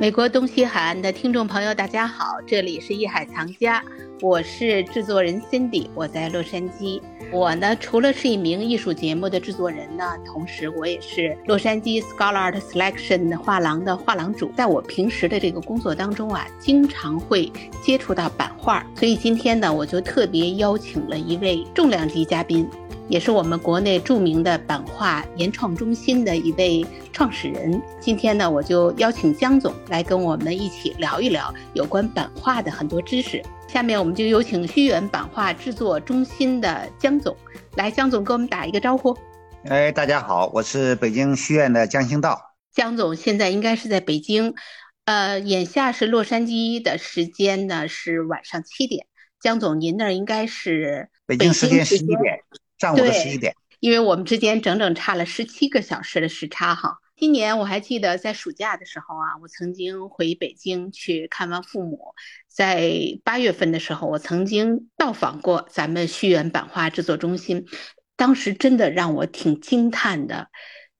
美国东西海岸的听众朋友，大家好，这里是艺海藏家，我是制作人 Cindy，我在洛杉矶。我呢，除了是一名艺术节目的制作人呢，同时我也是洛杉矶 Scholar Art Selection 画廊的画廊主。在我平时的这个工作当中啊，经常会接触到版画，所以今天呢，我就特别邀请了一位重量级嘉宾。也是我们国内著名的版画研创中心的一位创始人。今天呢，我就邀请江总来跟我们一起聊一聊有关版画的很多知识。下面我们就有请虚远版画制作中心的江总来，江总跟我们打一个招呼。哎，大家好，我是北京虚院的江兴道。江总现在应该是在北京，呃，眼下是洛杉矶的时间呢是晚上七点。江总，您那儿应该是北京时间十一点。上午的十一点，因为我们之间整整差了十七个小时的时差哈。今年我还记得在暑假的时候啊，我曾经回北京去看望父母。在八月份的时候，我曾经到访过咱们旭源版画制作中心，当时真的让我挺惊叹的，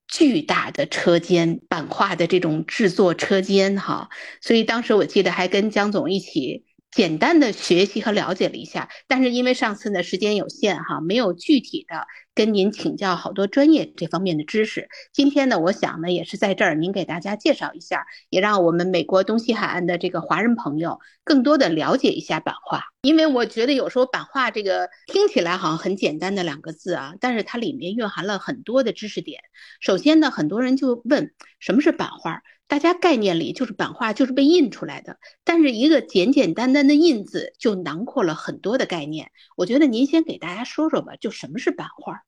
巨大的车间，版画的这种制作车间哈。所以当时我记得还跟江总一起。简单的学习和了解了一下，但是因为上次呢时间有限哈，没有具体的跟您请教好多专业这方面的知识。今天呢，我想呢也是在这儿您给大家介绍一下，也让我们美国东西海岸的这个华人朋友更多的了解一下版画。因为我觉得有时候版画这个听起来好像很简单的两个字啊，但是它里面蕴含了很多的知识点。首先呢，很多人就问什么是版画。大家概念里就是版画就是被印出来的，但是一个简简单单的印字就囊括了很多的概念。我觉得您先给大家说说吧，就什么是版画？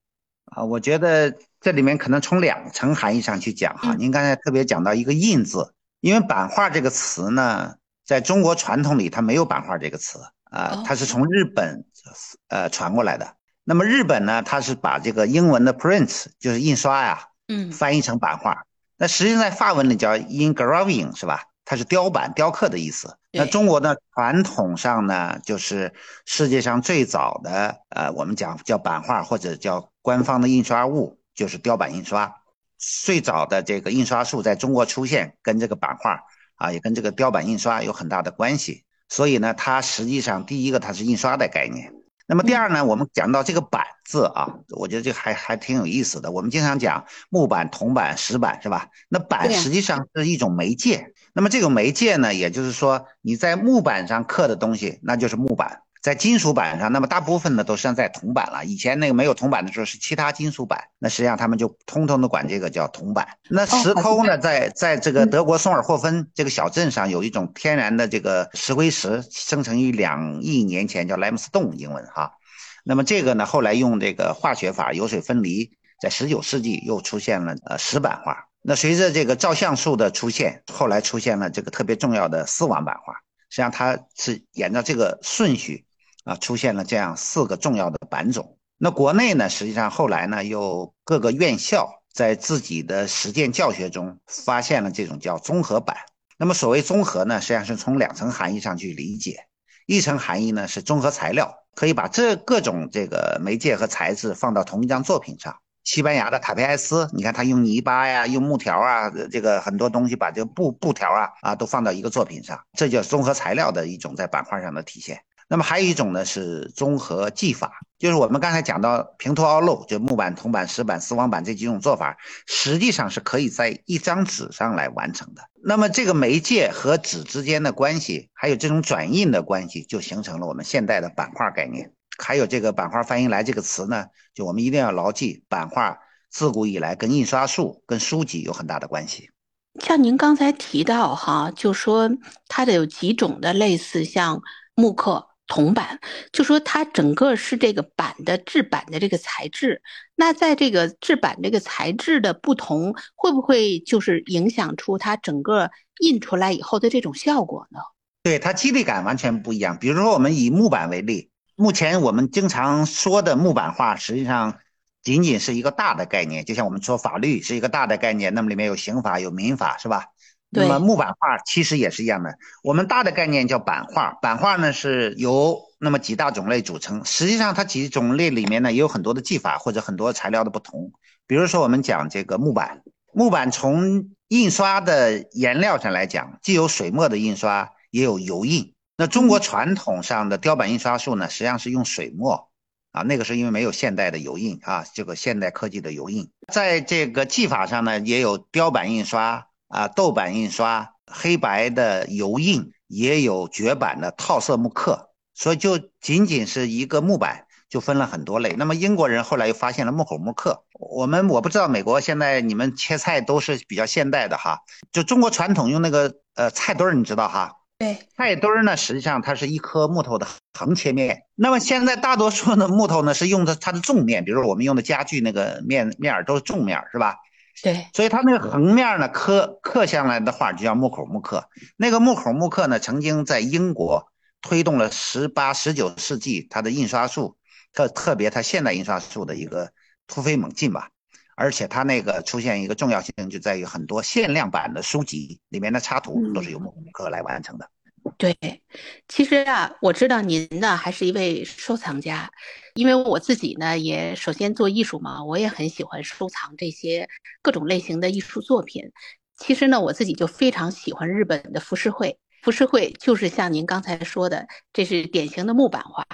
啊，我觉得这里面可能从两层含义上去讲哈。您刚才特别讲到一个印字，因为版画这个词呢，在中国传统里它没有版画这个词啊，它是从日本呃传过来的。那么日本呢，它是把这个英文的 print 就是印刷呀，嗯，翻译成版画。那实际上在法文里叫 engraving 是吧？它是雕版、雕刻的意思。那中国的传统上呢，就是世界上最早的呃，我们讲叫版画或者叫官方的印刷物，就是雕版印刷。最早的这个印刷术在中国出现，跟这个版画啊，也跟这个雕版印刷有很大的关系。所以呢，它实际上第一个它是印刷的概念。那么第二呢，我们讲到这个板字啊，我觉得这还还挺有意思的。我们经常讲木板、铜板、石板，是吧？那板实际上是一种媒介。那么这种媒介呢，也就是说你在木板上刻的东西，那就是木板；在金属板上，那么大部分呢都是在铜板了。以前那个没有铜板的时候是其他金属板，那实际上他们就通通的管这个叫铜板。那石抠呢，在在这个德国松尔霍芬这个小镇上有一种天然的这个石灰石，生成于两亿年前，叫莱姆斯顿，英文哈。那么这个呢，后来用这个化学法油水分离，在十九世纪又出现了呃石版画。那随着这个照相术的出现，后来出现了这个特别重要的丝网版画。实际上它是沿着这个顺序啊，出现了这样四个重要的版种。那国内呢，实际上后来呢，又各个院校在自己的实践教学中发现了这种叫综合版。那么所谓综合呢，实际上是从两层含义上去理解，一层含义呢是综合材料。可以把这各种这个媒介和材质放到同一张作品上。西班牙的塔皮埃斯，你看他用泥巴呀，用木条啊，这个很多东西把这个布布条啊啊都放到一个作品上，这叫综合材料的一种在板块上的体现。那么还有一种呢是综合技法，就是我们刚才讲到平涂凹漏，就木板、铜板、石板、丝网板这几种做法，实际上是可以在一张纸上来完成的。那么这个媒介和纸之间的关系，还有这种转印的关系，就形成了我们现代的版画概念。还有这个版画翻译来这个词呢，就我们一定要牢记，版画自古以来跟印刷术、跟书籍有很大的关系。像您刚才提到哈，就说它的有几种的类似像木刻。铜板，就说它整个是这个板的制板的这个材质，那在这个制板这个材质的不同，会不会就是影响出它整个印出来以后的这种效果呢？对，它肌理感完全不一样。比如说，我们以木板为例，目前我们经常说的木板画，实际上仅仅是一个大的概念，就像我们说法律是一个大的概念，那么里面有刑法有民法，是吧？那么木板画其实也是一样的，我们大的概念叫版画，版画呢是由那么几大种类组成，实际上它几种类里面呢也有很多的技法或者很多材料的不同。比如说我们讲这个木板，木板从印刷的颜料上来讲，既有水墨的印刷，也有油印。那中国传统上的雕版印刷术呢，实际上是用水墨啊，那个是因为没有现代的油印啊，这个现代科技的油印，在这个技法上呢，也有雕版印刷啊、豆版印刷、黑白的油印，也有绝版的套色木刻，所以就仅仅是一个木板就分了很多类。那么英国人后来又发现了木口木刻，我们我不知道美国现在你们切菜都是比较现代的哈，就中国传统用那个呃菜墩儿，你知道哈？对，菜墩儿呢，实际上它是一颗木头的横切面。那么现在大多数的木头呢是用的它的纵面，比如说我们用的家具那个面面儿都是纵面，是吧？对。所以它那个横面呢刻刻下来的画就叫木口木刻。那个木口木刻呢，曾经在英国推动了十八、十九世纪它的印刷术，特特别它现代印刷术的一个突飞猛进吧。而且它那个出现一个重要性，就在于很多限量版的书籍里面的插图都是由木刻来完成的。对，其实啊，我知道您呢还是一位收藏家，因为我自己呢也首先做艺术嘛，我也很喜欢收藏这些各种类型的艺术作品。其实呢，我自己就非常喜欢日本的浮世绘，浮世绘就是像您刚才说的，这是典型的木版画。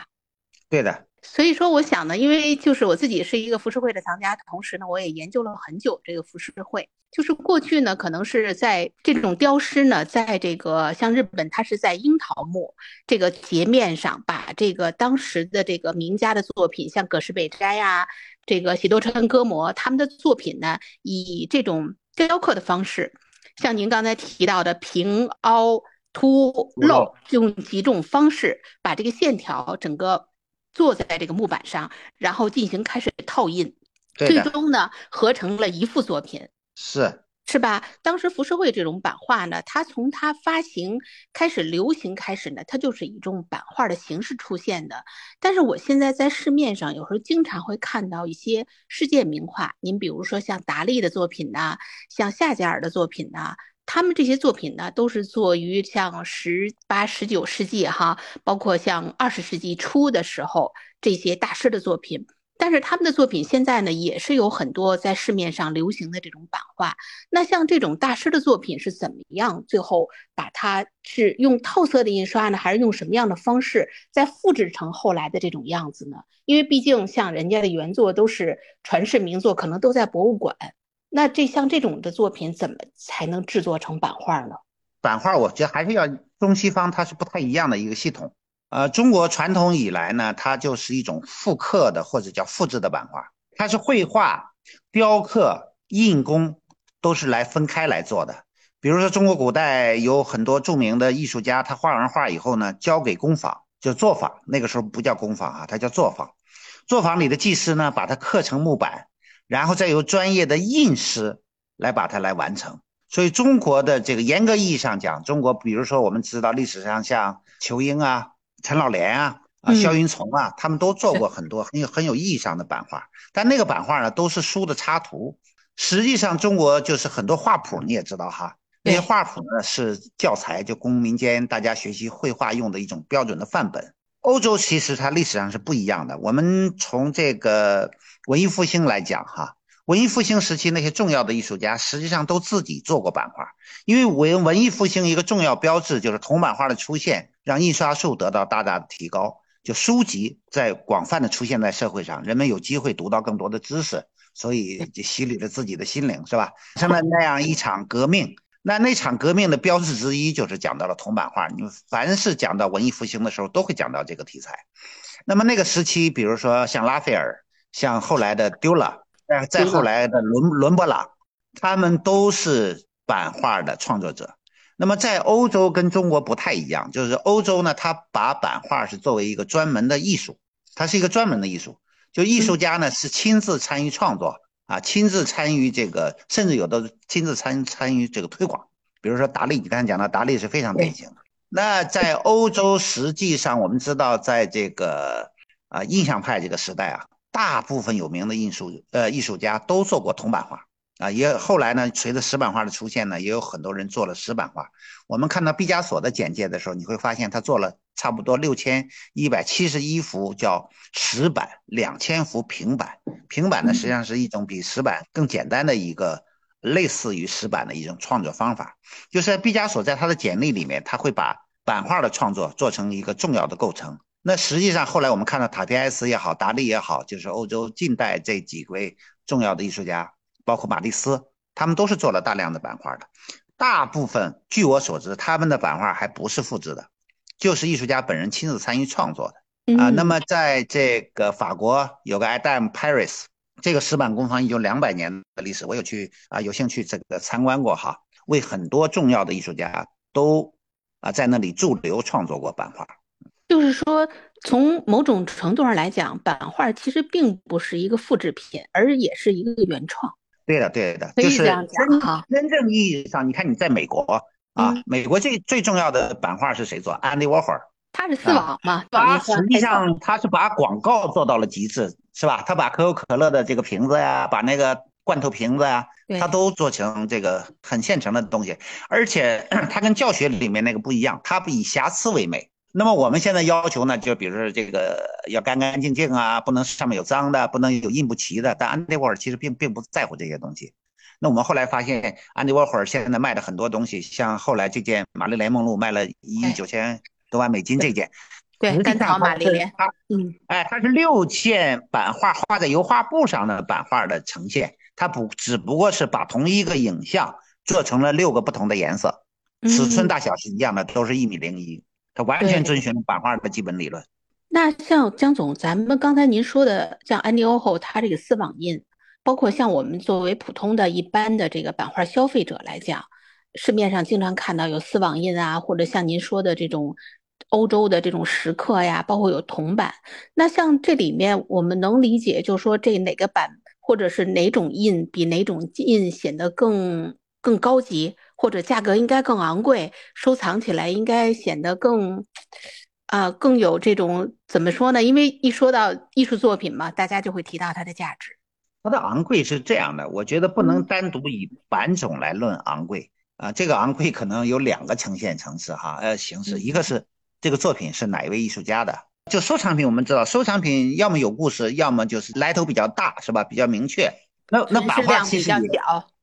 对的。所以说，我想呢，因为就是我自己是一个浮世绘的藏家，同时呢，我也研究了很久这个浮世绘。就是过去呢，可能是在这种雕师呢，在这个像日本，它是在樱桃木这个截面上，把这个当时的这个名家的作品，像葛饰北斋啊，这个喜多川歌摩他们的作品呢，以这种雕刻的方式，像您刚才提到的平凹凸漏，用几种方式把这个线条整个。坐在这个木板上，然后进行开始套印，最终呢合成了一幅作品，是是吧？当时浮世绘这种版画呢，它从它发行开始流行开始呢，它就是以这种版画的形式出现的。但是我现在在市面上有时候经常会看到一些世界名画，您比如说像达利的作品呐，像夏加尔的作品呐。他们这些作品呢，都是作于像十八、十九世纪哈，包括像二十世纪初的时候这些大师的作品。但是他们的作品现在呢，也是有很多在市面上流行的这种版画。那像这种大师的作品是怎么样？最后把它是用透色的印刷呢，还是用什么样的方式再复制成后来的这种样子呢？因为毕竟像人家的原作都是传世名作，可能都在博物馆。那这像这种的作品怎么才能制作成版画呢？版画我觉得还是要中西方它是不太一样的一个系统。呃，中国传统以来呢，它就是一种复刻的或者叫复制的版画，它是绘画、雕刻、印工都是来分开来做的。比如说中国古代有很多著名的艺术家，他画完画以后呢，交给工坊就作坊，那个时候不叫工坊啊，它叫作坊。作坊里的技师呢，把它刻成木板。然后再由专业的印师来把它来完成，所以中国的这个严格意义上讲，中国比如说我们知道历史上像仇英啊、陈老莲啊、啊萧云从啊，他们都做过很多很有很有意义上的版画，但那个版画呢都是书的插图，实际上中国就是很多画谱你也知道哈，那些画谱呢是教材，就供民间大家学习绘画用的一种标准的范本。欧洲其实它历史上是不一样的，我们从这个。文艺复兴来讲，哈，文艺复兴时期那些重要的艺术家实际上都自己做过版画，因为文文艺复兴一个重要标志就是铜版画的出现，让印刷术得到大大的提高，就书籍在广泛的出现在社会上，人们有机会读到更多的知识，所以就洗礼了自己的心灵，是吧？像那那样一场革命，那那场革命的标志之一就是讲到了铜版画。你凡是讲到文艺复兴的时候，都会讲到这个题材。那么那个时期，比如说像拉斐尔。像后来的丢了，再再后来的伦伦勃朗，他们都是版画的创作者。那么在欧洲跟中国不太一样，就是欧洲呢，他把版画是作为一个专门的艺术，它是一个专门的艺术。就艺术家呢是亲自参与创作啊，亲自参与这个，甚至有的亲自参参与这个推广。比如说达利，你刚才讲到达利是非常典型的。那在欧洲，实际上我们知道，在这个啊印象派这个时代啊。大部分有名的艺术呃艺术家都做过铜版画啊，也后来呢，随着石版画的出现呢，也有很多人做了石版画。我们看到毕加索的简介的时候，你会发现他做了差不多六千一百七十一幅叫石板，两千幅平板。平板呢，实际上是一种比石板更简单的一个类似于石板的一种创作方法。就是毕加索在他的简历里面，他会把版画的创作做成一个重要的构成。那实际上后来我们看到塔皮埃斯也好，达利也好，就是欧洲近代这几位重要的艺术家，包括马蒂斯，他们都是做了大量的版画的。大部分据我所知，他们的版画还不是复制的，就是艺术家本人亲自参与创作的。啊，那么在这个法国有个 Adam Paris，这个石板工坊已有两百年的历史，我有去啊，有兴趣这个参观过哈，为很多重要的艺术家都啊在那里驻留创作过版画。就是说，从某种程度上来讲，版画其实并不是一个复制品，而也是一个原创。对的，对的，就是真真正意义上，你看你在美国啊，美国最最重要的版画是谁做？Andy Warhol。他是丝网嘛？他实际上他是把广告做到了极致，是吧？他把可口可乐的这个瓶子呀，把那个罐头瓶子呀，他都做成这个很现成的东西。而且 他跟教学里面那个不一样，他不以瑕疵为美。那么我们现在要求呢，就比如说这个要干干净净啊，不能上面有脏的，不能有印不齐的。但安迪沃尔其实并并不在乎这些东西。那我们后来发现，安迪沃尔现在卖的很多东西，像后来这件玛丽莲梦露卖了一亿九千。多万美金这件，对，甘草玛丽莲，它，嗯，哎，它是六件版画画在油画布上的版画的呈现，它不只不过是把同一个影像做成了六个不同的颜色，尺寸大小是一样的，都是一米零一，它完全遵循了版画的基本理论。那像江总，咱们刚才您说的，像安迪欧后他这个丝网印，包括像我们作为普通的一般的这个版画消费者来讲，市面上经常看到有丝网印啊，或者像您说的这种。欧洲的这种石刻呀，包括有铜版，那像这里面我们能理解，就是说这哪个版或者是哪种印比哪种印显得更更高级，或者价格应该更昂贵，收藏起来应该显得更啊更有这种怎么说呢？因为一说到艺术作品嘛，大家就会提到它的价值。它的昂贵是这样的，我觉得不能单独以版种来论昂贵啊。这个昂贵可能有两个呈现层次哈，呃形式，一个是。这个作品是哪一位艺术家的？就收藏品，我们知道收藏品要么有故事，要么就是来头比较大，是吧？比较明确。那那版画其实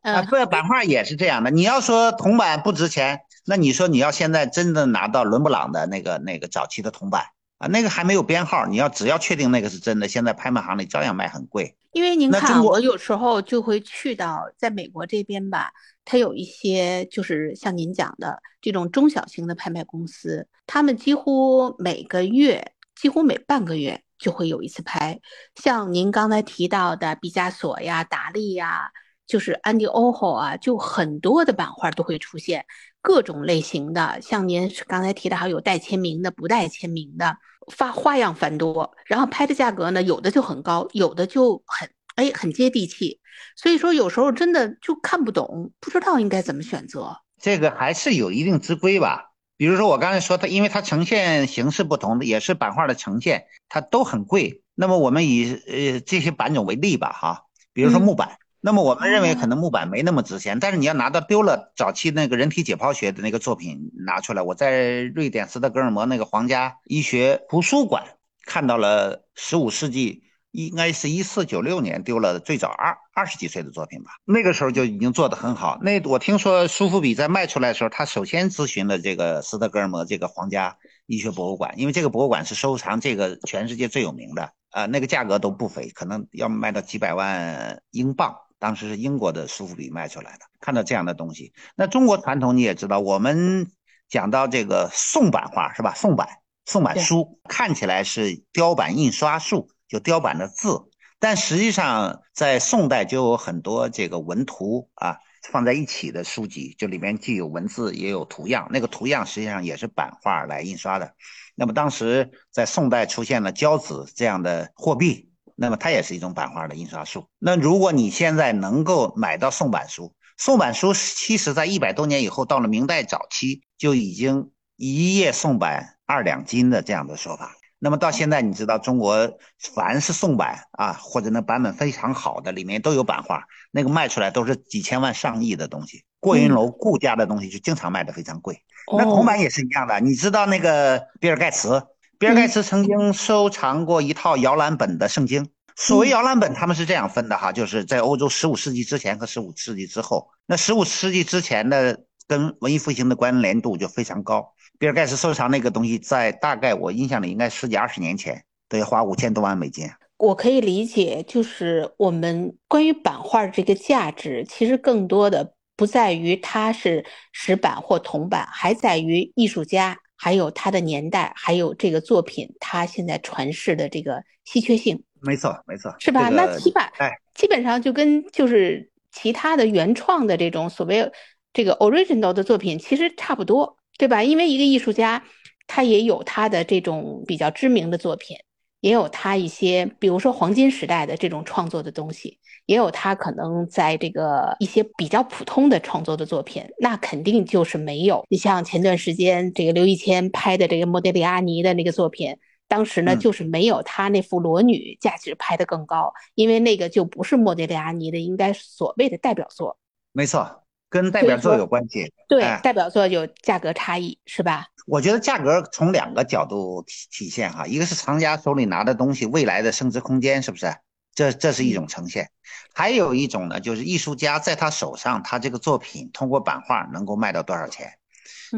啊，对，版画也是这样的。你要说铜板不值钱，那你说你要现在真的拿到伦勃朗的那个那个早期的铜板啊，那个还没有编号，你要只要确定那个是真的，现在拍卖行里照样卖很贵。因为您看，我有时候就会去到在美国这边吧，它有一些就是像您讲的这种中小型的拍卖公司，他们几乎每个月，几乎每半个月就会有一次拍。像您刚才提到的毕加索呀、达利呀，就是安迪欧霍啊，就很多的版画都会出现各种类型的。像您刚才提到，还有带签名的、不带签名的。发花样繁多，然后拍的价格呢，有的就很高，有的就很哎很接地气，所以说有时候真的就看不懂，不知道应该怎么选择。这个还是有一定之规吧，比如说我刚才说它，因为它呈现形式不同的，也是版画的呈现，它都很贵。那么我们以呃这些版种为例吧，哈，比如说木板。那么我们认为可能木板没那么值钱，但是你要拿到丢了早期那个人体解剖学的那个作品拿出来，我在瑞典斯德哥尔摩那个皇家医学图书馆看到了十五世纪，应该是一四九六年丢了最早二二十几岁的作品吧，那个时候就已经做得很好。那我听说苏富比在卖出来的时候，他首先咨询了这个斯德哥尔摩这个皇家医学博物馆，因为这个博物馆是收藏这个全世界最有名的啊，那个价格都不菲，可能要卖到几百万英镑。当时是英国的苏富比卖出来的，看到这样的东西。那中国传统你也知道，我们讲到这个宋版画是吧？宋版宋版书看起来是雕版印刷术，就雕版的字，但实际上在宋代就有很多这个文图啊放在一起的书籍，就里面既有文字也有图样，那个图样实际上也是版画来印刷的。那么当时在宋代出现了交子这样的货币。那么它也是一种版画的印刷术。那如果你现在能够买到宋版书，宋版书其实在一百多年以后，到了明代早期就已经一页宋版二两金的这样的说法。那么到现在，你知道中国凡是宋版啊，或者那版本非常好的，里面都有版画，那个卖出来都是几千万上亿的东西。过云楼顾家的东西就经常卖的非常贵。那铜版也是一样的，你知道那个比尔盖茨。比尔盖茨曾经收藏过一套摇篮本的圣经，所谓摇篮本，他们是这样分的哈，就是在欧洲十五世纪之前和十五世纪之后。那十五世纪之前的跟文艺复兴的关联度就非常高。比尔盖茨收藏那个东西，在大概我印象里应该十几二十年前都要花五千多万美金。我可以理解，就是我们关于版画这个价值，其实更多的不在于它是石版或铜版，还在于艺术家。还有它的年代，还有这个作品，它现在传世的这个稀缺性，没错，没错，是吧？那起码，哎，基本上就跟就是其他的原创的这种所谓这个 original 的作品其实差不多，对吧？因为一个艺术家，他也有他的这种比较知名的作品。也有他一些，比如说黄金时代的这种创作的东西，也有他可能在这个一些比较普通的创作的作品，那肯定就是没有。你像前段时间这个刘一谦拍的这个莫德里阿尼的那个作品，当时呢就是没有他那幅裸女价值拍的更高，因为那个就不是莫德里阿尼的应该所谓的代表作。没错，跟代表作有关系。对，代表作有价格差异，是吧？我觉得价格从两个角度体体现哈，一个是藏家手里拿的东西未来的升值空间是不是？这这是一种呈现，还有一种呢，就是艺术家在他手上，他这个作品通过版画能够卖到多少钱？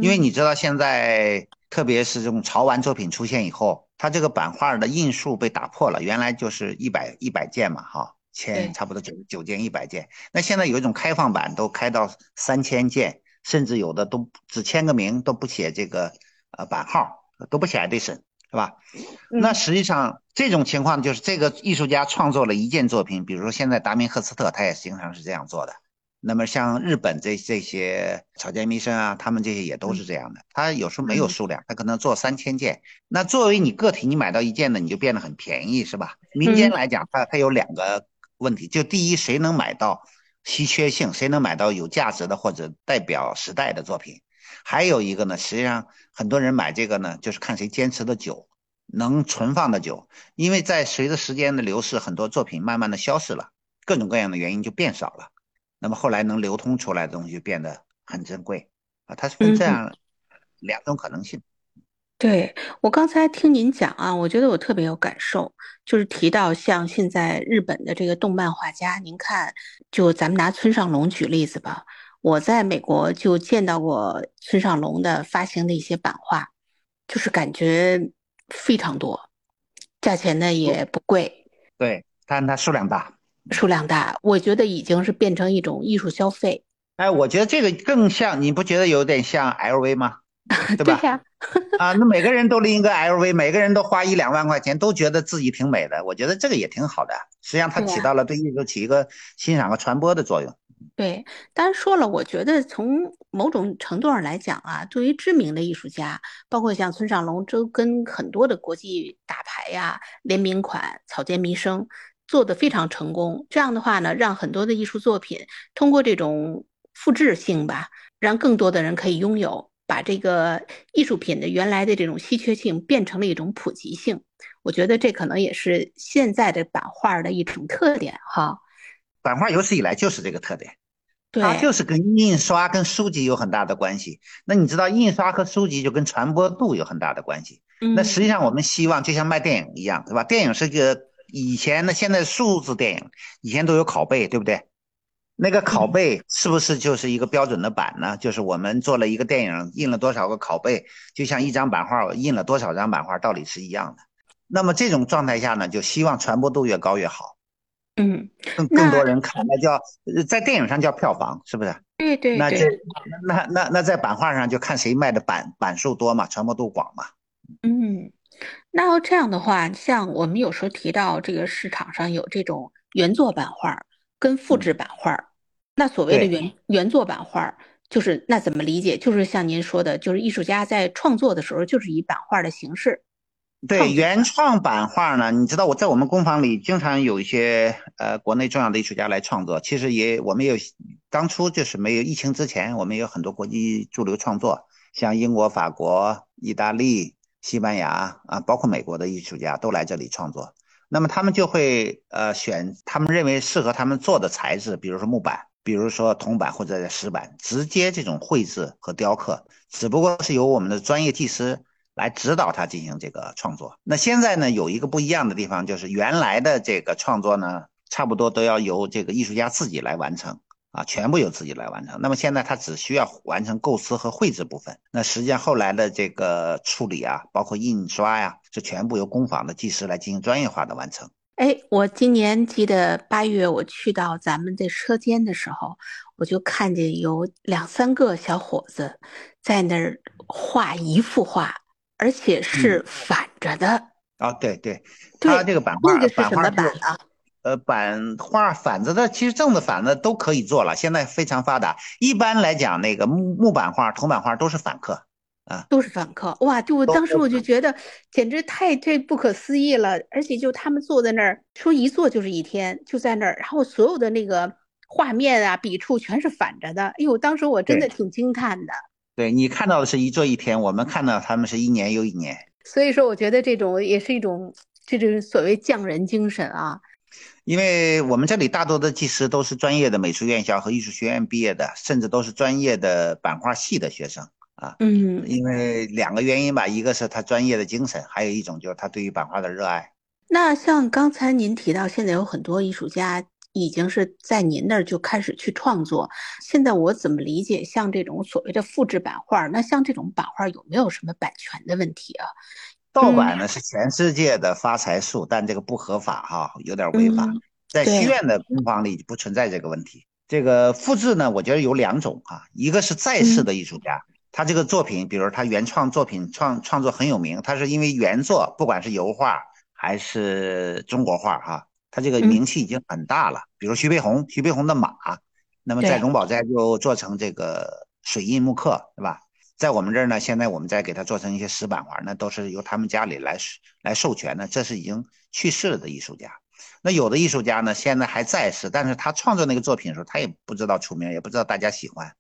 因为你知道现在特别是这种潮玩作品出现以后，它这个版画的印数被打破了，原来就是一百一百件嘛，哈，千差不多九九件一百件，那现在有一种开放版都开到三千件。甚至有的都只签个名，都不写这个呃版号，都不写 edition，是吧？那实际上这种情况就是这个艺术家创作了一件作品，比如说现在达明赫斯特，他也经常是这样做的。那么像日本这这些草间弥生啊，他们这些也都是这样的。他有时候没有数量，他可能做三千件。那作为你个体，你买到一件呢，你就变得很便宜，是吧？民间来讲，它它有两个问题，就第一，谁能买到？稀缺性，谁能买到有价值的或者代表时代的作品？还有一个呢，实际上很多人买这个呢，就是看谁坚持的久，能存放的久。因为在随着时间的流逝，很多作品慢慢的消失了，各种各样的原因就变少了。那么后来能流通出来的东西就变得很珍贵啊，它是分这样两种可能性。对我刚才听您讲啊，我觉得我特别有感受，就是提到像现在日本的这个动漫画家，您看，就咱们拿村上龙举例子吧，我在美国就见到过村上龙的发行的一些版画，就是感觉非常多，价钱呢也不贵，对，但它数量大，数量大，我觉得已经是变成一种艺术消费。哎，我觉得这个更像，你不觉得有点像 LV 吗？对吧？啊，那每个人都拎一个 LV，每个人都花一两万块钱，都觉得自己挺美的。我觉得这个也挺好的，实际上它起到了对艺术起一个欣赏和传播的作用。对，当然说了，我觉得从某种程度上来讲啊，对于知名的艺术家，包括像村上龙，都跟很多的国际大牌呀联名款，草间弥生做的非常成功。这样的话呢，让很多的艺术作品通过这种复制性吧，让更多的人可以拥有。把这个艺术品的原来的这种稀缺性变成了一种普及性，我觉得这可能也是现在的版画的一种特点哈。版画有史以来就是这个特点，它就是跟印刷跟书籍有很大的关系。那你知道印刷和书籍就跟传播度有很大的关系。那实际上我们希望就像卖电影一样，对吧？电影是个以前的，现在数字电影以前都有拷贝，对不对？那个拷贝是不是就是一个标准的版呢？就是我们做了一个电影，印了多少个拷贝，就像一张版画，我印了多少张版画，道理是一样的。那么这种状态下呢，就希望传播度越高越好。嗯，更更多人看，那叫在电影上叫票房，是不是？对对对。那这那那那在版画上就看谁卖的版版数多嘛，传播度广嘛。嗯，那要这样的话，像我们有时候提到这个市场上有这种原作版画。跟复制版画儿，那所谓的原原作版画儿，就是那怎么理解？就是像您说的，就是艺术家在创作的时候，就是以版画的形式。对原创版画呢，你知道我在我们工坊里经常有一些呃国内重要的艺术家来创作。其实也我们有当初就是没有疫情之前，我们有很多国际驻留创作，像英国、法国、意大利、西班牙啊，包括美国的艺术家都来这里创作。那么他们就会呃选他们认为适合他们做的材质，比如说木板，比如说铜板或者石板，直接这种绘制和雕刻，只不过是由我们的专业技师来指导他进行这个创作。那现在呢，有一个不一样的地方，就是原来的这个创作呢，差不多都要由这个艺术家自己来完成啊，全部由自己来完成。那么现在他只需要完成构思和绘制部分，那实际上后来的这个处理啊，包括印刷呀，这全部由工坊的技师来进行专业化的完成。哎，我今年记得八月我去到咱们的车间的时候，我就看见有两三个小伙子在那儿画一幅画。而且是反着的啊！对对，他这个版画，那个是什么版啊？呃，版画反着的，其实正的反的都可以做了，现在非常发达。一般来讲，那个木木版画、铜版画都是反刻啊，都是访客。哇！就我当时我就觉得简直太太不可思议了，而且就他们坐在那儿，说一坐就是一天，就在那儿，然后所有的那个画面啊、笔触全是反着的。哎呦，当时我真的挺惊叹的。对你看到的是一坐一天，我们看到他们是一年又一年。所以说，我觉得这种也是一种，这就是所谓匠人精神啊。因为我们这里大多的技师都是专业的美术院校和艺术学院毕业的，甚至都是专业的版画系的学生啊。嗯。因为两个原因吧，一个是他专业的精神，还有一种就是他对于版画的热爱。那像刚才您提到，现在有很多艺术家。已经是在您那儿就开始去创作。现在我怎么理解像这种所谓的复制版画？那像这种版画有没有什么版权的问题啊？盗版呢是全世界的发财树，但这个不合法哈，有点违法。在西院的工坊里不存在这个问题。这个复制呢，我觉得有两种啊，一个是在世的艺术家，他这个作品，比如他原创作品创创作很有名，他是因为原作不管是油画还是中国画哈。他这个名气已经很大了，比如徐悲鸿，徐悲鸿的马，那么在荣宝斋就做成这个水印木刻，对吧？在我们这儿呢，现在我们再给他做成一些石板画，那都是由他们家里来来授权的。这是已经去世了的艺术家。那有的艺术家呢，现在还在世，但是他创作那个作品的时候，他也不知道出名，也不知道大家喜欢，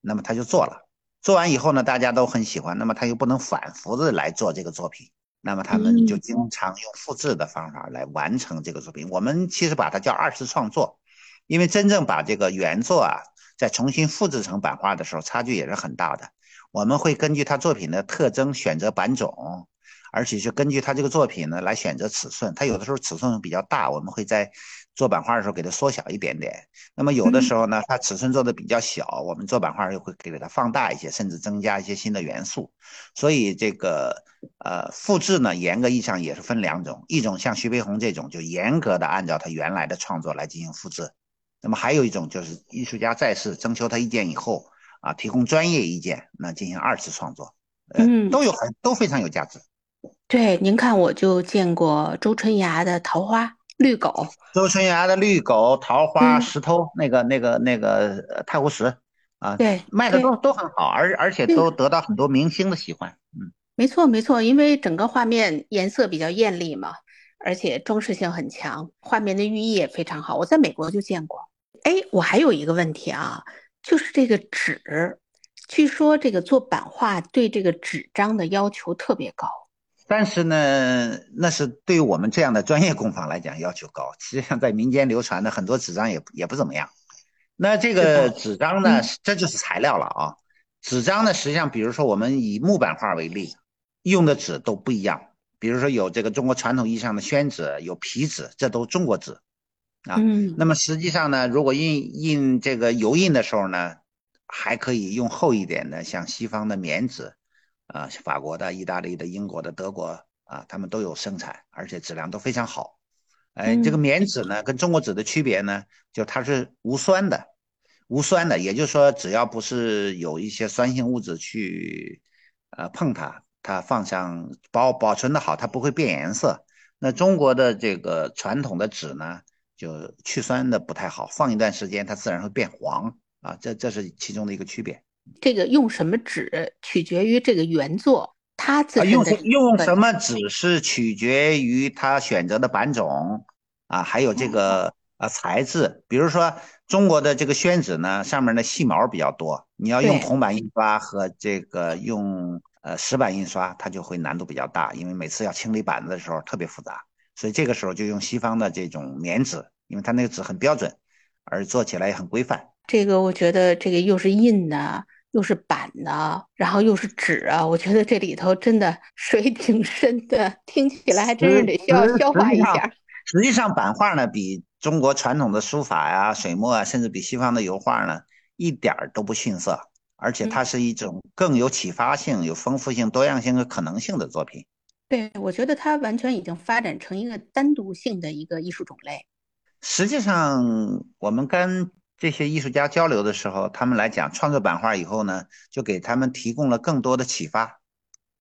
那么他就做了。做完以后呢，大家都很喜欢，那么他又不能反复的来做这个作品。那么他们就经常用复制的方法来完成这个作品。我们其实把它叫二次创作，因为真正把这个原作啊再重新复制成版画的时候，差距也是很大的。我们会根据他作品的特征选择版种，而且是根据他这个作品呢来选择尺寸。他有的时候尺寸比较大，我们会在。做版画的时候给它缩小一点点，那么有的时候呢，它尺寸做的比较小，我们做版画又会给它放大一些，甚至增加一些新的元素。所以这个呃复制呢，严格意义上也是分两种，一种像徐悲鸿这种，就严格的按照他原来的创作来进行复制；那么还有一种就是艺术家在世征求他意见以后啊，提供专业意见，那进行二次创作，嗯，都有很都非常有价值。对，您看我就见过周春芽的桃花。绿狗，周春芽的绿狗、桃花、石头，那个、那个、那个太湖石，啊，对，卖的都都很好，而而且都得到很多明星的喜欢。嗯，没错没错，因为整个画面颜色比较艳丽嘛，而且装饰性很强，画面的寓意也非常好。我在美国就见过。哎，我还有一个问题啊，就是这个纸，据说这个做版画对这个纸张的要求特别高。但是呢，那是对于我们这样的专业工坊来讲要求高。实际上，在民间流传的很多纸张也也不怎么样。那这个纸张呢，这就是材料了啊。纸张呢，实际上，比如说我们以木板画为例，用的纸都不一样。比如说有这个中国传统意义上的宣纸，有皮纸，这都中国纸啊。那么实际上呢，如果印印这个油印的时候呢，还可以用厚一点的，像西方的棉纸。啊，法国的、意大利的、英国的、德国啊，他们都有生产，而且质量都非常好。哎，这个棉纸呢，跟中国纸的区别呢，就它是无酸的，无酸的，也就是说，只要不是有一些酸性物质去呃碰它，它放上保保存的好，它不会变颜色。那中国的这个传统的纸呢，就去酸的不太好，放一段时间它自然会变黄啊，这这是其中的一个区别。这个用什么纸取决于这个原作，它自用用什么纸是取决于他选择的版种啊，还有这个呃材质。比如说中国的这个宣纸呢，上面的细毛比较多，你要用铜版印刷和这个用呃石版印刷，它就会难度比较大，因为每次要清理板子的时候特别复杂，所以这个时候就用西方的这种棉纸，因为它那个纸很标准，而做起来也很规范。这个我觉得这个又是印的。又是板的，然后又是纸啊，我觉得这里头真的水挺深的，听起来还真是得需要消化一下。实际上，版画呢，比中国传统的书法呀、水墨啊，甚至比西方的油画呢，一点儿都不逊色，而且它是一种更有启发性、有丰富性、多样性和可能性的作品。对，我觉得它完全已经发展成一个单独性的一个艺术种类。实际上，我们跟这些艺术家交流的时候，他们来讲创作版画以后呢，就给他们提供了更多的启发，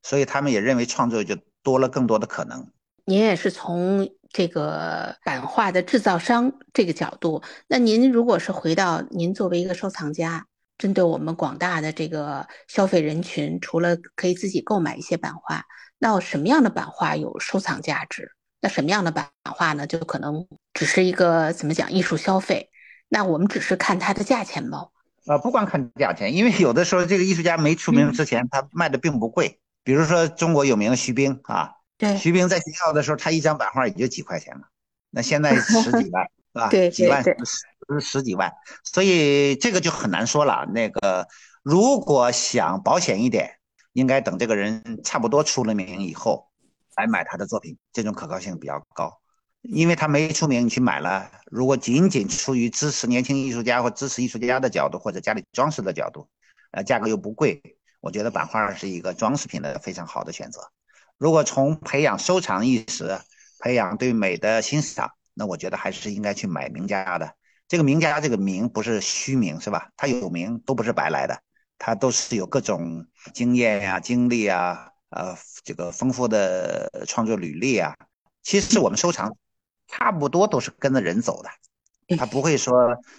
所以他们也认为创作就多了更多的可能。您也是从这个版画的制造商这个角度，那您如果是回到您作为一个收藏家，针对我们广大的这个消费人群，除了可以自己购买一些版画，那什么样的版画有收藏价值？那什么样的版画呢？就可能只是一个怎么讲艺术消费？那我们只是看它的价钱吗？啊，不光看价钱，因为有的时候这个艺术家没出名之前，他卖的并不贵。比如说中国有名的徐冰啊，对，徐冰在学校的时候，他一张版画也就几块钱了，那现在十几万是吧？对，几万十十几万，所以这个就很难说了。那个如果想保险一点，应该等这个人差不多出了名以后来买他的作品，这种可靠性比较高。因为他没出名，你去买了。如果仅仅出于支持年轻艺术家或支持艺术家的角度，或者家里装饰的角度，呃，价格又不贵，我觉得版画是一个装饰品的非常好的选择。如果从培养收藏意识、培养对美的欣赏，那我觉得还是应该去买名家的。这个名家这个名不是虚名，是吧？他有名都不是白来的，他都是有各种经验呀、经历啊，呃，这个丰富的创作履历啊。其实我们收藏。差不多都是跟着人走的，他不会说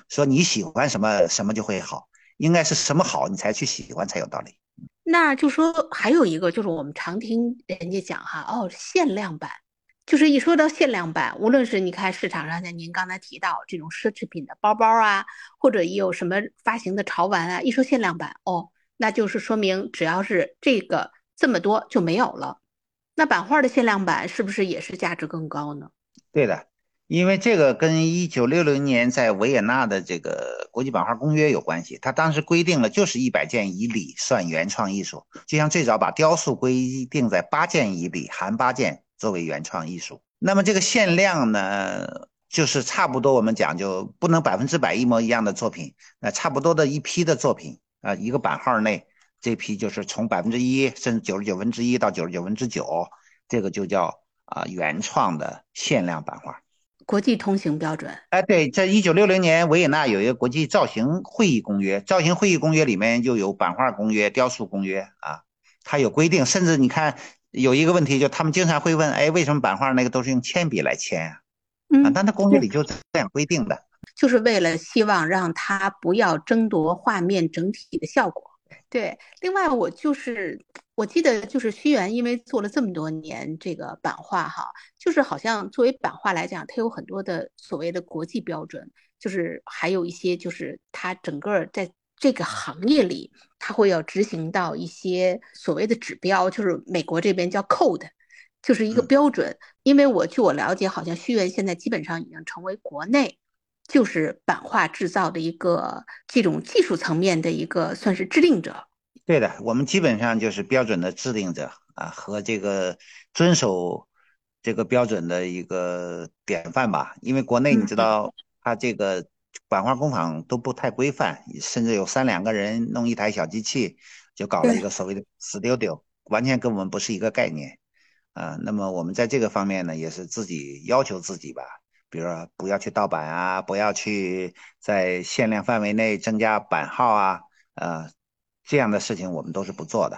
说你喜欢什么什么就会好，应该是什么好你才去喜欢才有道理。那就说还有一个就是我们常听人家讲哈，哦，限量版，就是一说到限量版，无论是你看市场上像您刚才提到这种奢侈品的包包啊，或者也有什么发行的潮玩啊，一说限量版，哦，那就是说明只要是这个这么多就没有了。那版画的限量版是不是也是价值更高呢？对的，因为这个跟一九六零年在维也纳的这个国际版画公约有关系。他当时规定了，就是一百件以里算原创艺术，就像最早把雕塑规定在八件以里含八件作为原创艺术。那么这个限量呢，就是差不多我们讲就不能百分之百一模一样的作品，那差不多的一批的作品啊，一个版号内这批就是从百分之一甚至九十九分之一到九十九分之九，这个就叫。啊，原创的限量版画，国际通行标准。哎，对，在一九六零年，维也纳有一个国际造型会议公约，造型会议公约里面就有版画公约、雕塑公约啊，它有规定。甚至你看，有一个问题，就他们经常会问，哎，为什么版画那个都是用铅笔来签啊？嗯，但它公约里就这样规定的，就是为了希望让它不要争夺画面整体的效果。对，另外我就是我记得就是屈原，因为做了这么多年这个版画哈，就是好像作为版画来讲，它有很多的所谓的国际标准，就是还有一些就是它整个在这个行业里，它会要执行到一些所谓的指标，就是美国这边叫 code，就是一个标准。因为我据我了解，好像屈原现在基本上已经成为国内。就是版画制造的一个这种技术层面的一个算是制定者。对的，我们基本上就是标准的制定者啊，和这个遵守这个标准的一个典范吧。因为国内你知道，它这个版画工坊都不太规范，甚至有三两个人弄一台小机器就搞了一个所谓的 studio，完全跟我们不是一个概念啊。那么我们在这个方面呢，也是自己要求自己吧。比如说，不要去盗版啊，不要去在限量范围内增加版号啊，呃，这样的事情我们都是不做的。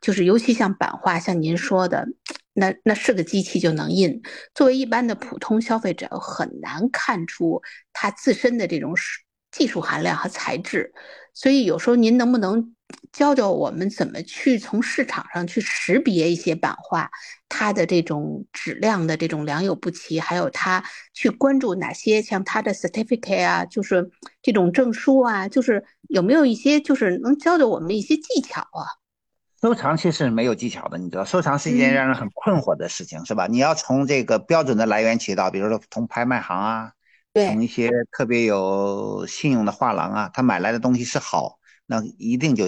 就是尤其像版画，像您说的，那那是个机器就能印，作为一般的普通消费者，很难看出它自身的这种技术含量和材质。所以有时候您能不能？教教我们怎么去从市场上去识别一些版画，它的这种质量的这种良莠不齐，还有它去关注哪些像它的 certificate 啊，就是这种证书啊，就是有没有一些就是能教教我们一些技巧啊？收藏其实没有技巧的，你知道，收藏是一件让人很困惑的事情，是吧？你要从这个标准的来源渠道，比如说从拍卖行啊，从一些特别有信用的画廊啊，他买来的东西是好。那一定就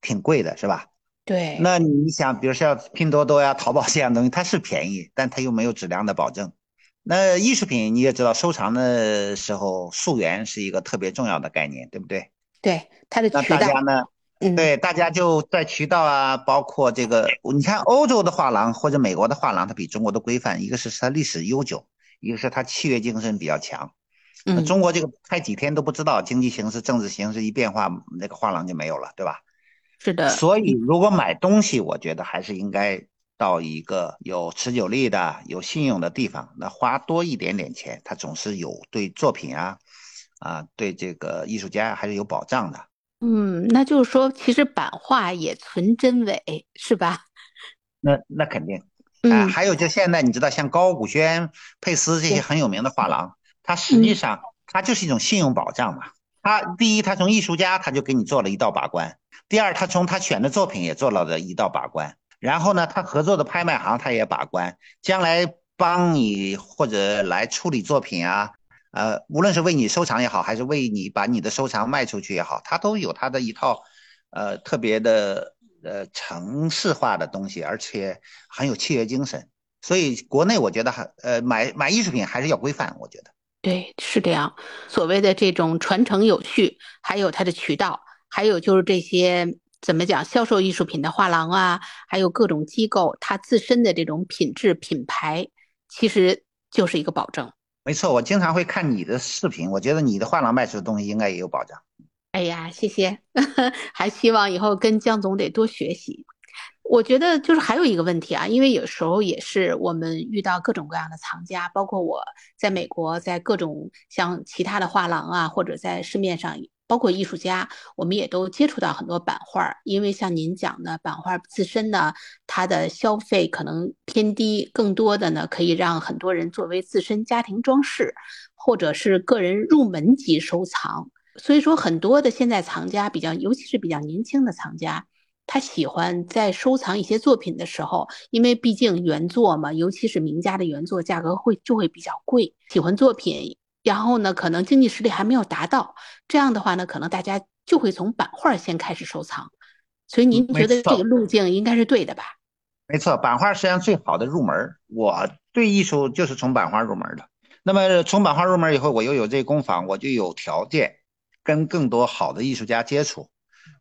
挺贵的，是吧？对。那你想，比如像拼多多呀、淘宝这样东西，它是便宜，但它又没有质量的保证。那艺术品你也知道，收藏的时候溯源是一个特别重要的概念，对不对？对，它的渠道。那大家呢？嗯，对，大家就在渠道啊，包括这个，你看欧洲的画廊或者美国的画廊，它比中国的规范，一个是它历史悠久，一个是它契约精神比较强。嗯，中国这个开几天都不知道，经济形势、政治形势一变化，那个画廊就没有了，对吧？是的。所以如果买东西，我觉得还是应该到一个有持久力的、有信用的地方，那花多一点点钱，它总是有对作品啊，啊，对这个艺术家还是有保障的。嗯，那就是说，其实版画也存真伪，是吧？那那肯定。啊，还有就现在你知道，像高古轩、佩斯这些很有名的画廊，它实际上它就是一种信用保障嘛。它第一，它从艺术家他就给你做了一道把关；第二，他从他选的作品也做了的一道把关。然后呢，他合作的拍卖行他也把关，将来帮你或者来处理作品啊。呃，无论是为你收藏也好，还是为你把你的收藏卖出去也好，他都有他的一套，呃，特别的呃城市化的东西，而且很有契约精神。所以国内我觉得还呃买买艺术品还是要规范，我觉得。对，是这样。所谓的这种传承有序，还有它的渠道，还有就是这些怎么讲销售艺术品的画廊啊，还有各种机构，它自身的这种品质品牌，其实就是一个保证。没错，我经常会看你的视频，我觉得你的画廊卖出的东西应该也有保障。哎呀，谢谢，还希望以后跟江总得多学习。我觉得就是还有一个问题啊，因为有时候也是我们遇到各种各样的藏家，包括我在美国，在各种像其他的画廊啊，或者在市面上。包括艺术家，我们也都接触到很多版画，因为像您讲的，版画自身呢，它的消费可能偏低，更多的呢可以让很多人作为自身家庭装饰，或者是个人入门级收藏。所以说，很多的现在藏家比较，尤其是比较年轻的藏家，他喜欢在收藏一些作品的时候，因为毕竟原作嘛，尤其是名家的原作，价格会就会比较贵，喜欢作品。然后呢，可能经济实力还没有达到，这样的话呢，可能大家就会从版画先开始收藏。所以您觉得这个路径应该是对的吧？没错，版画实际上最好的入门。我对艺术就是从版画入门的。那么从版画入门以后，我又有这工坊，我就有条件跟更多好的艺术家接触，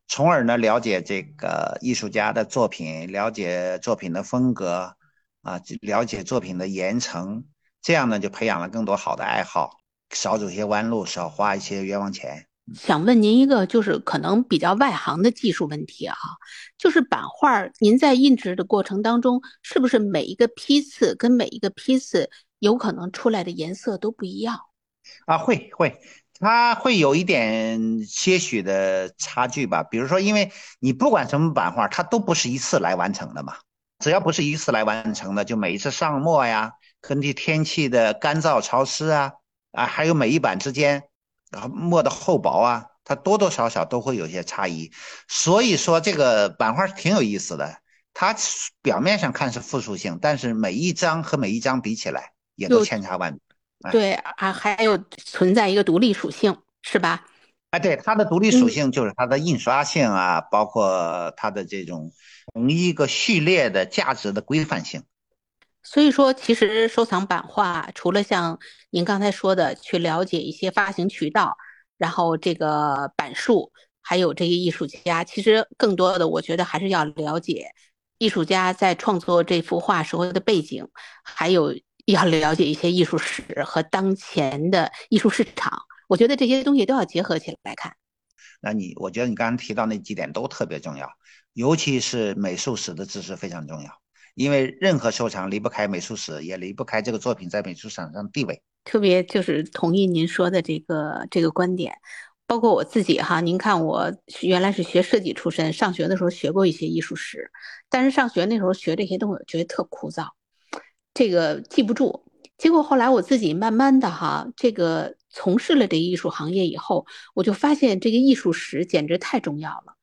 从而呢了解这个艺术家的作品，了解作品的风格啊，了解作品的严程，这样呢就培养了更多好的爱好。少走些弯路，少花一些冤枉钱。想问您一个，就是可能比较外行的技术问题啊，就是版画，您在印制的过程当中，是不是每一个批次跟每一个批次有可能出来的颜色都不一样？啊，会会，它会有一点些许的差距吧。比如说，因为你不管什么版画，它都不是一次来完成的嘛。只要不是一次来完成的，就每一次上墨呀，根据天气的干燥潮湿啊。啊，还有每一版之间，然后墨的厚薄啊，它多多少少都会有些差异。所以说这个版画挺有意思的，它表面上看是复数性，但是每一张和每一张比起来也都千差万别。对啊，还有存在一个独立属性，是吧？哎，对，它的独立属性就是它的印刷性啊，包括它的这种同一个序列的价值的规范性。所以说，其实收藏版画，除了像您刚才说的，去了解一些发行渠道，然后这个版数，还有这些艺术家，其实更多的，我觉得还是要了解艺术家在创作这幅画时候的背景，还有要了解一些艺术史和当前的艺术市场。我觉得这些东西都要结合起来看。那你，我觉得你刚刚提到那几点都特别重要，尤其是美术史的知识非常重要。因为任何收藏离不开美术史，也离不开这个作品在美术史上的地位。特别就是同意您说的这个这个观点，包括我自己哈。您看，我原来是学设计出身，上学的时候学过一些艺术史，但是上学那时候学这些东西，我觉得特枯燥，这个记不住。结果后来我自己慢慢的哈，这个从事了这艺术行业以后，我就发现这个艺术史简直太重要了。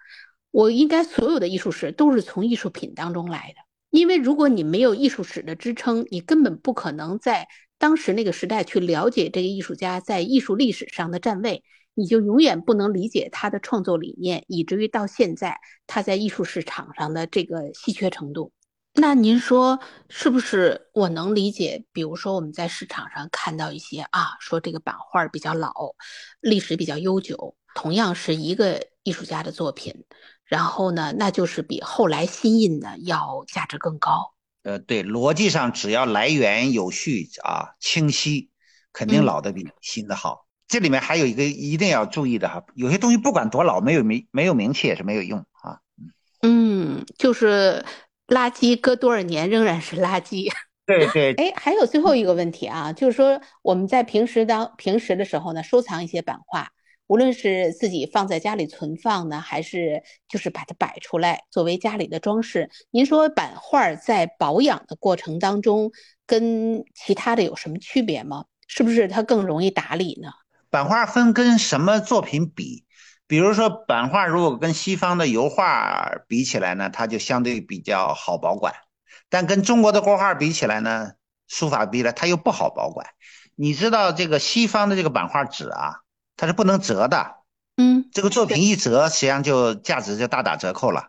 我应该所有的艺术史都是从艺术品当中来的。因为如果你没有艺术史的支撑，你根本不可能在当时那个时代去了解这个艺术家在艺术历史上的站位，你就永远不能理解他的创作理念，以至于到现在他在艺术市场上的这个稀缺程度。那您说是不是？我能理解，比如说我们在市场上看到一些啊，说这个版画比较老，历史比较悠久，同样是一个艺术家的作品，然后呢，那就是比后来新印的要价值更高。呃，对，逻辑上只要来源有序啊，清晰，肯定老的比新的好。这里面还有一个一定要注意的哈，有些东西不管多老，没有名没有名气也是没有用啊。嗯，就是。垃圾搁多少年仍然是垃圾。对 对。哎，还有最后一个问题啊，就是说我们在平时当平时的时候呢，收藏一些版画，无论是自己放在家里存放呢，还是就是把它摆出来作为家里的装饰。您说版画在保养的过程当中跟其他的有什么区别吗？是不是它更容易打理呢？版画分跟什么作品比？比如说版画，如果跟西方的油画比起来呢，它就相对比较好保管；但跟中国的国画比起来呢，书法比了它又不好保管。你知道这个西方的这个版画纸啊，它是不能折的，嗯，这个作品一折，实际上就价值就大打折扣了。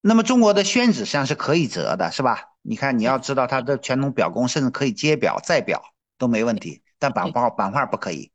那么中国的宣纸实际上是可以折的，是吧？你看你要知道它的传统表工，甚至可以接表再表都没问题，但版画版画不可以。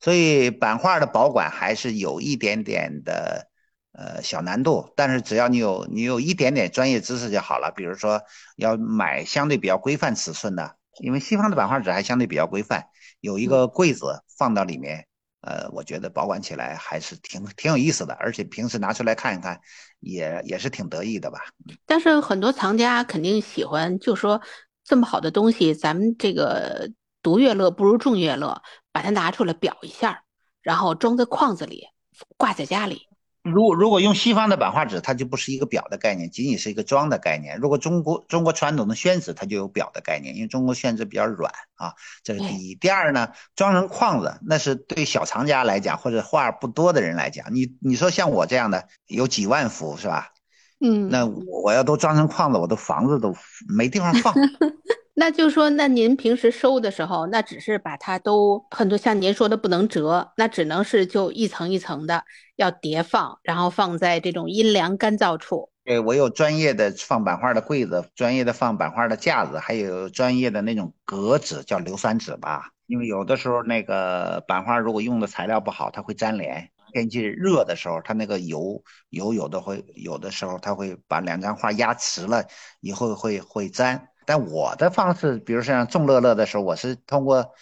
所以版画的保管还是有一点点的，呃，小难度。但是只要你有你有一点点专业知识就好了。比如说要买相对比较规范尺寸的，因为西方的版画纸还相对比较规范，有一个柜子放到里面，呃，我觉得保管起来还是挺挺有意思的，而且平时拿出来看一看，也也是挺得意的吧。但是很多藏家肯定喜欢，就说这么好的东西，咱们这个。独乐乐不如众乐乐，把它拿出来裱一下，然后装在框子里，挂在家里。如如果用西方的版画纸，它就不是一个裱的概念，仅仅是一个装的概念。如果中国中国传统的宣纸，它就有裱的概念，因为中国宣纸比较软啊，这是第一。第二呢，装成框子，那是对小藏家来讲，或者画不多的人来讲，你你说像我这样的有几万幅是吧？嗯，那我要都装成框子，我的房子都没地方放。那就说，那您平时收的时候，那只是把它都很多像您说的不能折，那只能是就一层一层的要叠放，然后放在这种阴凉干燥处。对我有专业的放版画的柜子，专业的放版画的架子，还有专业的那种格纸，叫硫酸纸吧。因为有的时候那个版画如果用的材料不好，它会粘连。天气热的时候，它那个油油有的会有的时候，它会把两张画压瓷了以后会会粘。但我的方式，比如像众乐乐的时候，我是通过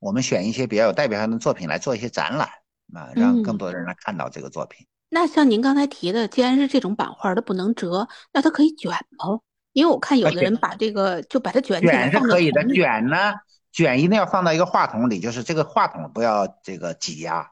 我们选一些比较有代表性的作品来做一些展览啊，让更多的人来看到这个作品。那像您刚才提的，既然是这种版画，它不能折，那它可以卷吗？因为我看有的人把这个就把它卷起来卷是可以的，卷呢，卷一定要放到一个话筒里，就是这个话筒不要这个挤压，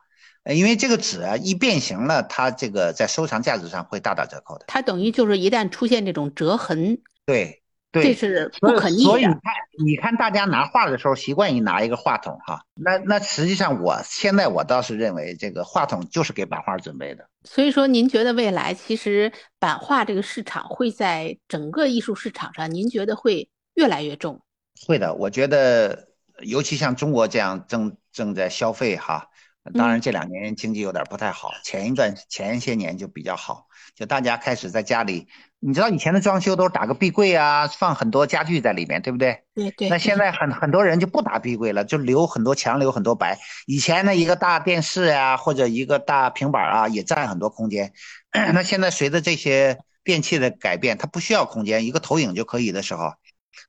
因为这个纸啊一变形了，它这个在收藏价值上会大打折扣的。它等于就是一旦出现这种折痕，对。这是不可逆的。所以你看，你看大家拿画的时候习惯于拿一个话筒哈，那那实际上我现在我倒是认为这个话筒就是给版画准备的。所以说，您觉得未来其实版画这个市场会在整个艺术市场上，您觉得会越来越重？会的，我觉得尤其像中国这样正正在消费哈，当然这两年经济有点不太好，前一段前些年就比较好，就大家开始在家里。你知道以前的装修都是打个壁柜啊，放很多家具在里面，对不对？对对。那现在很很多人就不打壁柜了，就留很多墙，留很多白。以前呢，一个大电视啊，或者一个大平板啊，也占很多空间。那现在随着这些电器的改变，它不需要空间，一个投影就可以的时候，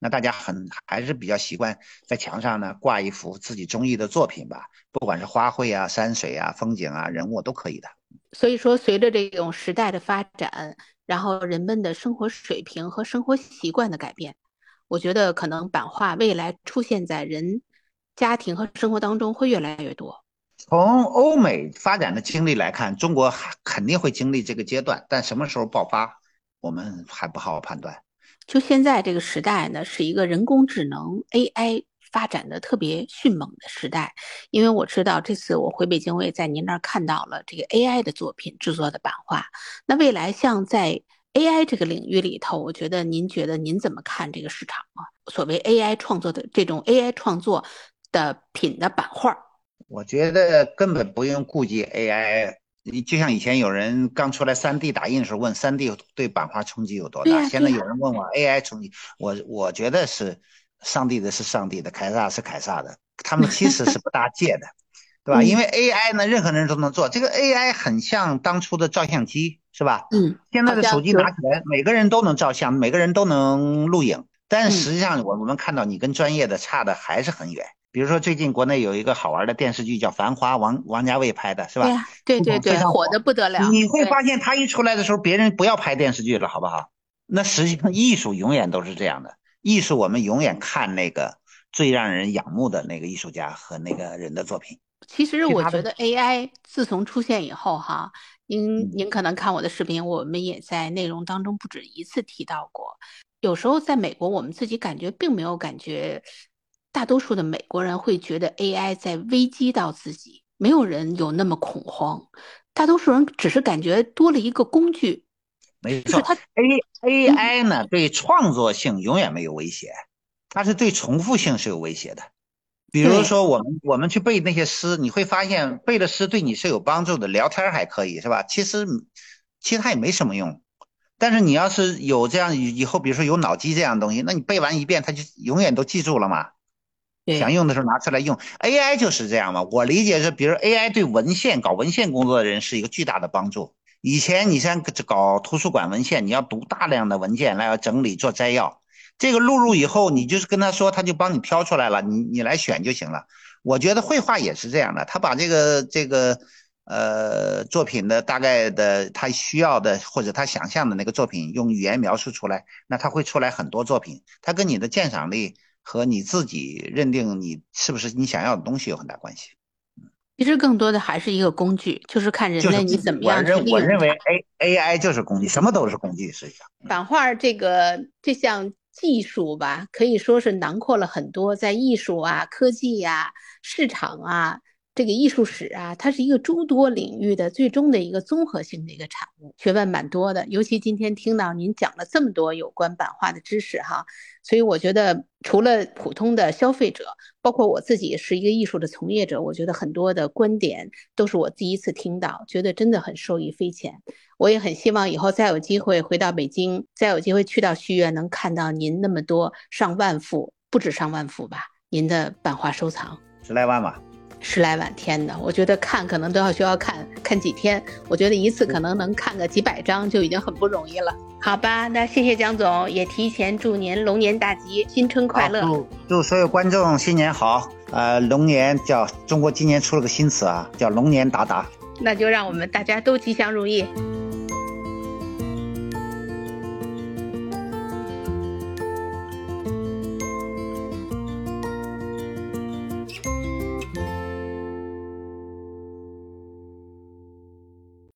那大家很还是比较习惯在墙上呢挂一幅自己中意的作品吧，不管是花卉啊、山水啊、风景啊、人物都可以的。所以说，随着这种时代的发展。然后人们的生活水平和生活习惯的改变，我觉得可能版画未来出现在人家庭和生活当中会越来越多。从欧美发展的经历来看，中国还肯定会经历这个阶段，但什么时候爆发，我们还不好判断。就现在这个时代呢，是一个人工智能 AI。发展的特别迅猛的时代，因为我知道这次我回北京，我也在您那儿看到了这个 AI 的作品制作的版画。那未来像在 AI 这个领域里头，我觉得您觉得您怎么看这个市场啊？所谓 AI 创作的这种 AI 创作的品的版画，我觉得根本不用顾及 AI。你就像以前有人刚出来 3D 打印的时候问 3D 对版画冲击有多大，现在有人问我 AI 冲击，我我觉得是上帝的是上帝的，凯撒是凯撒的，他们其实是不搭界的，对吧？因为 AI 呢，任何人都能做，这个 AI 很像当初的照相机，是吧？嗯。现在的手机拿起来，每个人都能照相，每个人都能录影，但实际上我我们看到你跟专业的差的还是很远。比如说，最近国内有一个好玩的电视剧叫《繁花》，王王家卫拍的是吧？对对对，火的不得了。你会发现，他一出来的时候，别人不要拍电视剧了，好不好？那实际上，艺术永远都是这样的。艺术，我们永远看那个最让人仰慕的那个艺术家和那个人的作品。其实，我觉得 AI 自从出现以后，哈，您您可能看我的视频，我们也在内容当中不止一次提到过。有时候在美国，我们自己感觉并没有感觉。大多数的美国人会觉得 AI 在危机到自己，没有人有那么恐慌。大多数人只是感觉多了一个工具。没错，它 A AI 呢对创作性永远没有威胁，它是对重复性是有威胁的。比如说我们我们去背那些诗，你会发现背的诗对你是有帮助的，聊天还可以是吧？其实其他也没什么用。但是你要是有这样以以后，比如说有脑机这样东西，那你背完一遍，它就永远都记住了嘛。想用的时候拿出来用，AI 就是这样嘛。我理解是，比如 AI 对文献搞文献工作的人是一个巨大的帮助。以前你像搞图书馆文献，你要读大量的文件来整理做摘要，这个录入以后，你就是跟他说，他就帮你挑出来了，你你来选就行了。我觉得绘画也是这样的，他把这个这个呃作品的大概的他需要的或者他想象的那个作品用语言描述出来，那他会出来很多作品，他跟你的鉴赏力。和你自己认定你是不是你想要的东西有很大关系。其实更多的还是一个工具，就是看人类你怎么样去利用我认为 A A I 就是工具，什么都是工具。实际上，版画这个这项技术吧，可以说是囊括了很多在艺术啊、科技呀、市场啊。这个艺术史啊，它是一个诸多领域的最终的一个综合性的一个产物，学问蛮多的。尤其今天听到您讲了这么多有关版画的知识哈，所以我觉得除了普通的消费者，包括我自己是一个艺术的从业者，我觉得很多的观点都是我第一次听到，觉得真的很受益匪浅。我也很希望以后再有机会回到北京，再有机会去到旭苑，能看到您那么多上万幅，不止上万幅吧，您的版画收藏十来万吧。十来万天的，我觉得看可能都要需要看看几天。我觉得一次可能能看个几百张就已经很不容易了。好吧，那谢谢江总，也提前祝您龙年大吉，新春快乐。祝祝所有观众新年好。呃，龙年叫中国今年出了个新词啊，叫龙年达达。那就让我们大家都吉祥如意。